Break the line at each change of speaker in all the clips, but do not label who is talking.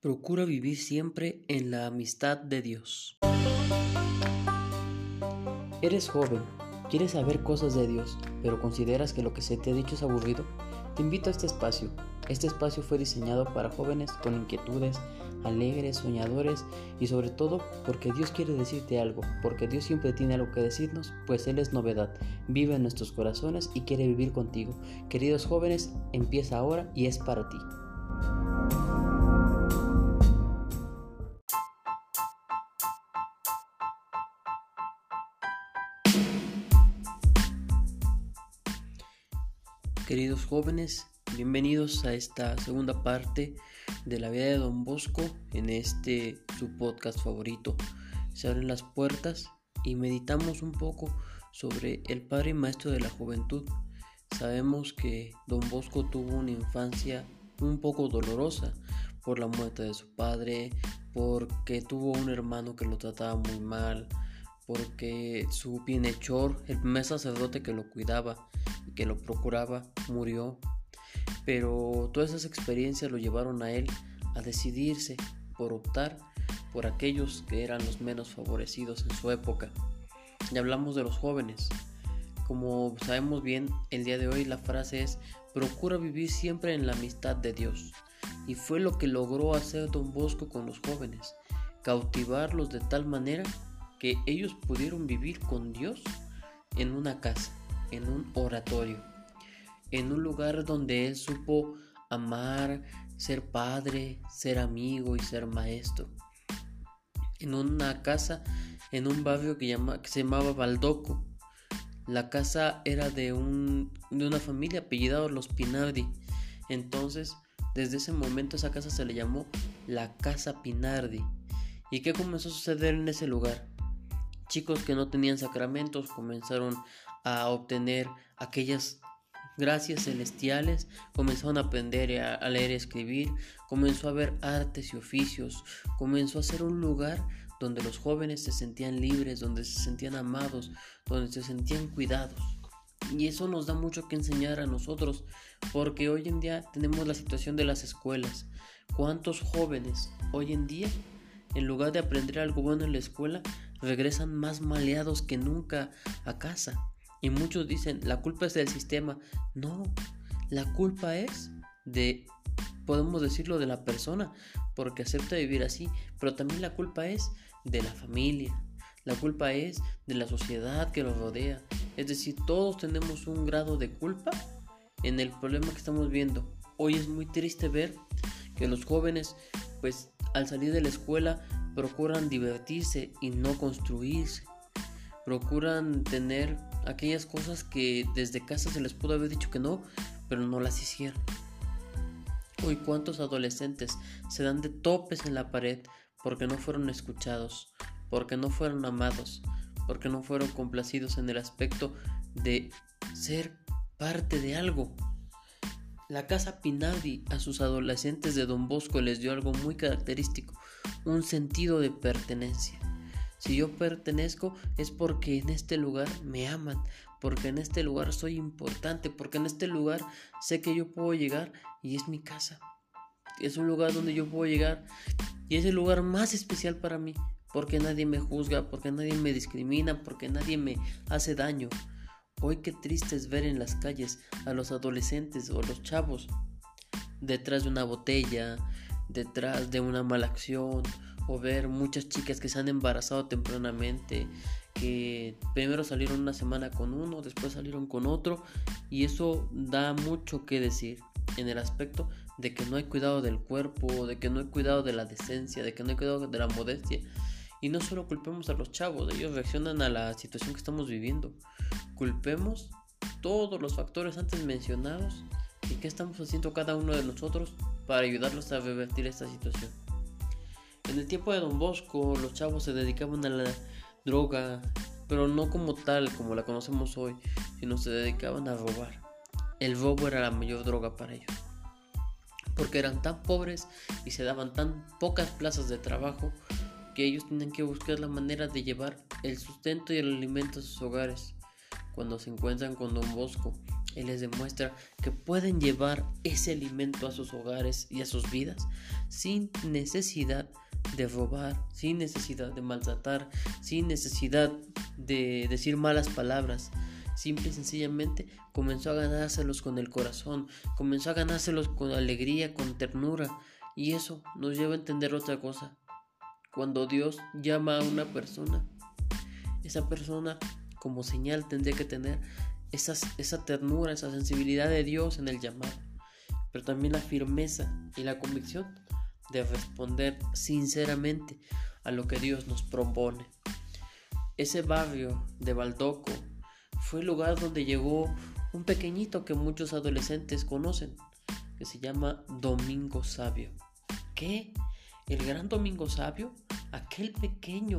Procura vivir siempre en la amistad de Dios. Eres joven, quieres saber cosas de Dios, pero consideras que lo que se te ha dicho es aburrido. Te invito a este espacio. Este espacio fue diseñado para jóvenes con inquietudes, alegres, soñadores y sobre todo porque Dios quiere decirte algo, porque Dios siempre tiene algo que decirnos, pues Él es novedad, vive en nuestros corazones y quiere vivir contigo. Queridos jóvenes, empieza ahora y es para ti. Queridos jóvenes, bienvenidos a esta segunda parte de la vida de Don Bosco en este su podcast favorito. Se abren las puertas y meditamos un poco sobre el padre maestro de la juventud. Sabemos que Don Bosco tuvo una infancia un poco dolorosa por la muerte de su padre, porque tuvo un hermano que lo trataba muy mal, porque su bienhechor, el primer sacerdote que lo cuidaba que lo procuraba, murió. Pero todas esas experiencias lo llevaron a él a decidirse por optar por aquellos que eran los menos favorecidos en su época. Y hablamos de los jóvenes. Como sabemos bien, el día de hoy la frase es procura vivir siempre en la amistad de Dios. Y fue lo que logró hacer don Bosco con los jóvenes, cautivarlos de tal manera que ellos pudieron vivir con Dios en una casa, en un oratorio, en un lugar donde Él supo amar, ser padre, ser amigo y ser maestro. En una casa, en un barrio que, se llamaba Baldoco. La casa era de, un, de una familia apellidada Los Pinardi. Entonces, desde ese momento esa casa se le llamó la Casa Pinardi. ¿Y qué comenzó a suceder en ese lugar? chicos que no tenían sacramentos comenzaron a obtener aquellas gracias celestiales, comenzaron a aprender a, leer y escribir, comenzó a ver artes y oficios, comenzó a ser un lugar donde los jóvenes se sentían libres, donde se sentían amados, donde se sentían cuidados. Y eso nos da mucho que enseñar a nosotros, porque hoy en día tenemos la situación de las escuelas. ¿Cuántos jóvenes hoy en día, en lugar de aprender algo bueno en la escuela, regresan más maleados que nunca a casa. Y muchos dicen, la culpa es del sistema. No, la culpa es de, podemos decirlo, de la persona, porque acepta vivir así, pero también la culpa es de la familia. La culpa es de la sociedad que los rodea. Es decir, todos tenemos un grado de culpa en el problema que estamos viendo. Hoy es muy triste ver que los jóvenes, pues al salir de la escuela, procuran divertirse y no construirse. Procuran tener aquellas cosas que desde casa se les pudo haber dicho que no, pero no las hicieron. Hoy cuántos adolescentes se dan de topes en la pared porque no fueron escuchados, porque no fueron amados, porque no fueron complacidos en el aspecto de ser parte de algo. La casa Pinaldi a sus adolescentes de Don Bosco les dio algo muy característico, un sentido de pertenencia. Si yo pertenezco es porque en este lugar me aman, porque en este lugar soy importante, porque en este lugar sé que yo puedo llegar y es mi casa. Es un lugar donde yo puedo llegar y es el lugar más especial para mí, porque nadie me juzga, porque nadie me discrimina, porque nadie me hace daño. Hoy qué triste es ver en las calles a los adolescentes o los chavos detrás de una botella, detrás de una mala acción o ver muchas chicas que se han embarazado tempranamente, que primero salieron una semana con uno, después salieron con otro y eso da mucho que decir en el aspecto de que no hay cuidado del cuerpo, de que no hay cuidado de la decencia, de que no hay cuidado de la modestia. Y no solo culpemos a los chavos, ellos reaccionan a la situación que estamos viviendo. Culpemos todos los factores antes mencionados y qué estamos haciendo cada uno de nosotros para ayudarlos a revertir esta situación. En el tiempo de Don Bosco, los chavos se dedicaban a la droga, pero no como tal, como la conocemos hoy, sino se dedicaban a robar. El robo era la mayor droga para ellos, porque eran tan pobres y se daban tan pocas plazas de trabajo que ellos tienen que buscar la manera de llevar el sustento y el alimento a sus hogares. Cuando se encuentran con Don Bosco, Él les demuestra que pueden llevar ese alimento a sus hogares y a sus vidas sin necesidad de robar, sin necesidad de maltratar, sin necesidad de decir malas palabras. Simple y sencillamente comenzó a ganárselos con el corazón, comenzó a ganárselos con alegría, con ternura. Y eso nos lleva a entender otra cosa. Cuando Dios llama a una persona, esa persona como señal tendría que tener esa ternura, esa sensibilidad de Dios en el llamado, pero también la firmeza y la convicción de responder sinceramente a lo que Dios nos propone. Ese barrio de Baldoco fue el lugar donde llegó un pequeñito que muchos adolescentes conocen, que se llama Domingo Sabio. ¿Qué? ¿El gran Domingo Sabio? Aquel pequeño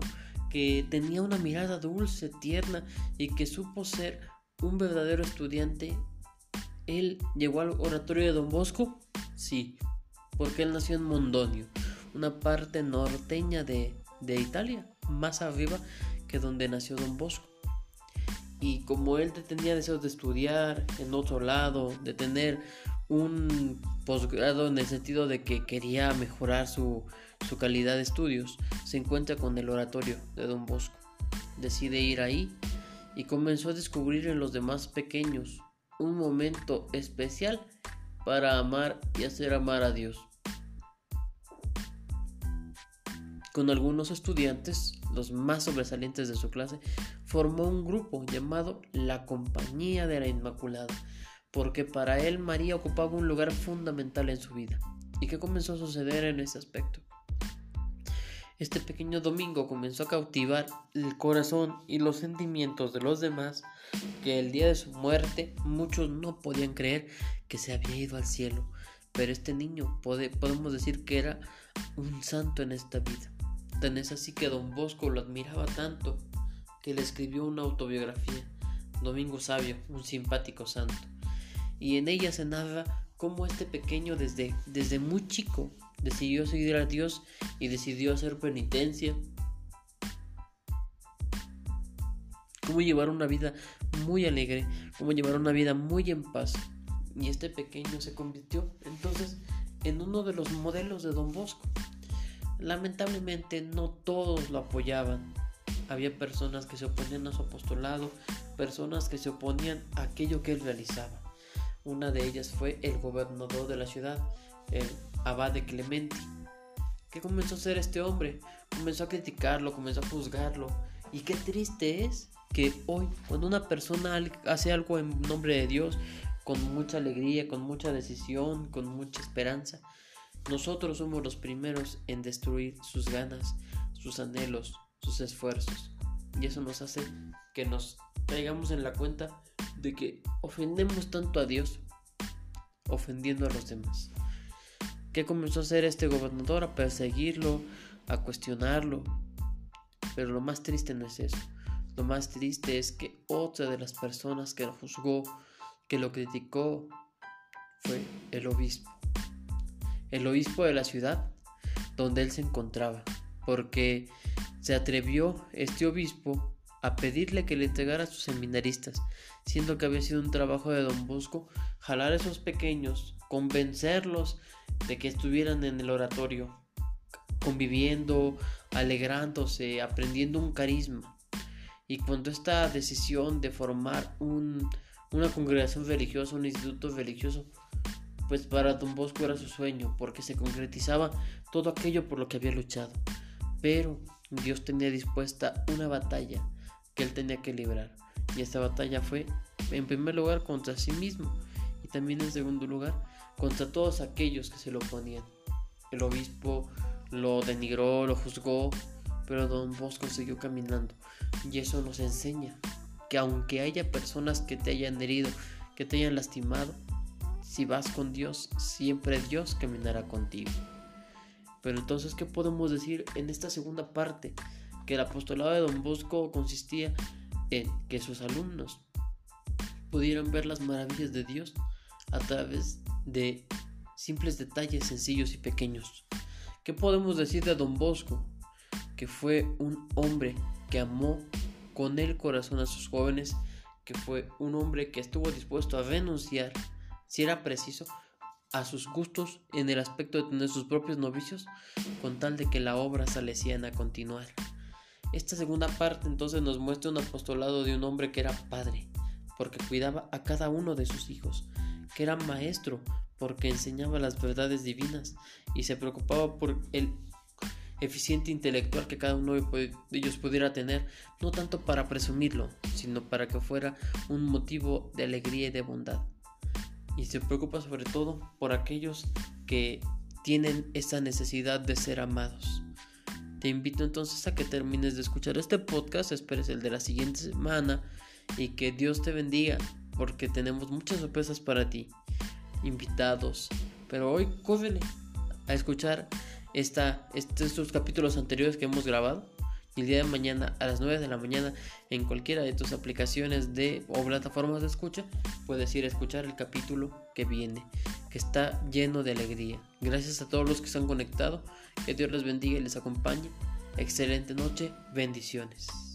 que tenía una mirada dulce, tierna y que supo ser un verdadero estudiante. ¿Él llegó al oratorio de Don Bosco? Sí, porque él nació en Mondonio, una parte norteña de, de Italia, más arriba que donde nació Don Bosco. Y como él tenía deseos de estudiar en otro lado, de tener un posgrado en el sentido de que quería mejorar su, su calidad de estudios, se encuentra con el oratorio de Don Bosco. Decide ir ahí y comenzó a descubrir en los demás pequeños un momento especial para amar y hacer amar a Dios. Con algunos estudiantes, los más sobresalientes de su clase, formó un grupo llamado la Compañía de la Inmaculada, porque para él María ocupaba un lugar fundamental en su vida. ¿Y qué comenzó a suceder en ese aspecto? Este pequeño domingo comenzó a cautivar el corazón y los sentimientos de los demás que el día de su muerte muchos no podían creer que se había ido al cielo. Pero este niño podemos decir que era un santo en esta vida. Tan es así que don Bosco lo admiraba tanto que le escribió una autobiografía, Domingo Sabio, un simpático santo. Y en ella se narra cómo este pequeño desde, desde muy chico decidió seguir a Dios y decidió hacer penitencia. Cómo llevar una vida muy alegre, cómo llevar una vida muy en paz. Y este pequeño se convirtió entonces en uno de los modelos de Don Bosco. Lamentablemente no todos lo apoyaban. Había personas que se oponían a su apostolado, personas que se oponían a aquello que él realizaba. Una de ellas fue el gobernador de la ciudad, el abade Clementi. ¿Qué comenzó a hacer este hombre? Comenzó a criticarlo, comenzó a juzgarlo. Y qué triste es que hoy, cuando una persona hace algo en nombre de Dios, con mucha alegría, con mucha decisión, con mucha esperanza, nosotros somos los primeros en destruir sus ganas, sus anhelos, sus esfuerzos. Y eso nos hace que nos traigamos en la cuenta de que ofendemos tanto a Dios ofendiendo a los demás. ¿Qué comenzó a hacer este gobernador? A perseguirlo, a cuestionarlo. Pero lo más triste no es eso. Lo más triste es que otra de las personas que lo juzgó, que lo criticó, fue el obispo. El obispo de la ciudad donde él se encontraba. Porque se atrevió este obispo a pedirle que le entregara a sus seminaristas, siendo que había sido un trabajo de don Bosco jalar a esos pequeños, convencerlos de que estuvieran en el oratorio, conviviendo, alegrándose, aprendiendo un carisma. Y cuando esta decisión de formar una congregación religiosa, un instituto religioso, pues para don Bosco era su sueño, porque se concretizaba todo aquello por lo que había luchado. Pero Dios tenía dispuesta una batalla que él tenía que librar. Y esta batalla fue, en primer lugar, contra sí mismo y también en segundo lugar, contra todos aquellos que se lo oponían. El obispo lo denigró, lo juzgó, pero don Bosco siguió caminando. Y eso nos enseña que aunque haya personas que te hayan herido, que te hayan lastimado, si vas con Dios, siempre Dios caminará contigo. Pero entonces, ¿qué podemos decir en esta segunda parte? Que el apostolado de don Bosco consistía en que sus alumnos pudieran ver las maravillas de Dios a través de simples detalles sencillos y pequeños. ¿Qué podemos decir de Don Bosco? Que fue un hombre que amó con el corazón a sus jóvenes, que fue un hombre que estuvo dispuesto a renunciar, si era preciso, a sus gustos en el aspecto de tener sus propios novicios, con tal de que la obra salesiana continuara. Esta segunda parte entonces nos muestra un apostolado de un hombre que era padre, porque cuidaba a cada uno de sus hijos, que era maestro, porque enseñaba las verdades divinas y se preocupaba por el eficiente intelectual que cada uno de ellos pudiera tener, no tanto para presumirlo, sino para que fuera un motivo de alegría y de bondad. Y se preocupa sobre todo por aquellos que tienen esa necesidad de ser amados. Te invito entonces a que termines de escuchar este podcast, esperes el de la siguiente semana y que Dios te bendiga porque tenemos muchas sorpresas para ti, invitados. Pero hoy córrele a escuchar esta, estos capítulos anteriores que hemos grabado. El día de mañana a las 9 de la mañana en cualquiera de tus aplicaciones de o plataformas de escucha puedes ir a escuchar el capítulo que viene, que está lleno de alegría. Gracias a todos los que se han conectado, que Dios les bendiga y les acompañe. Excelente noche, bendiciones.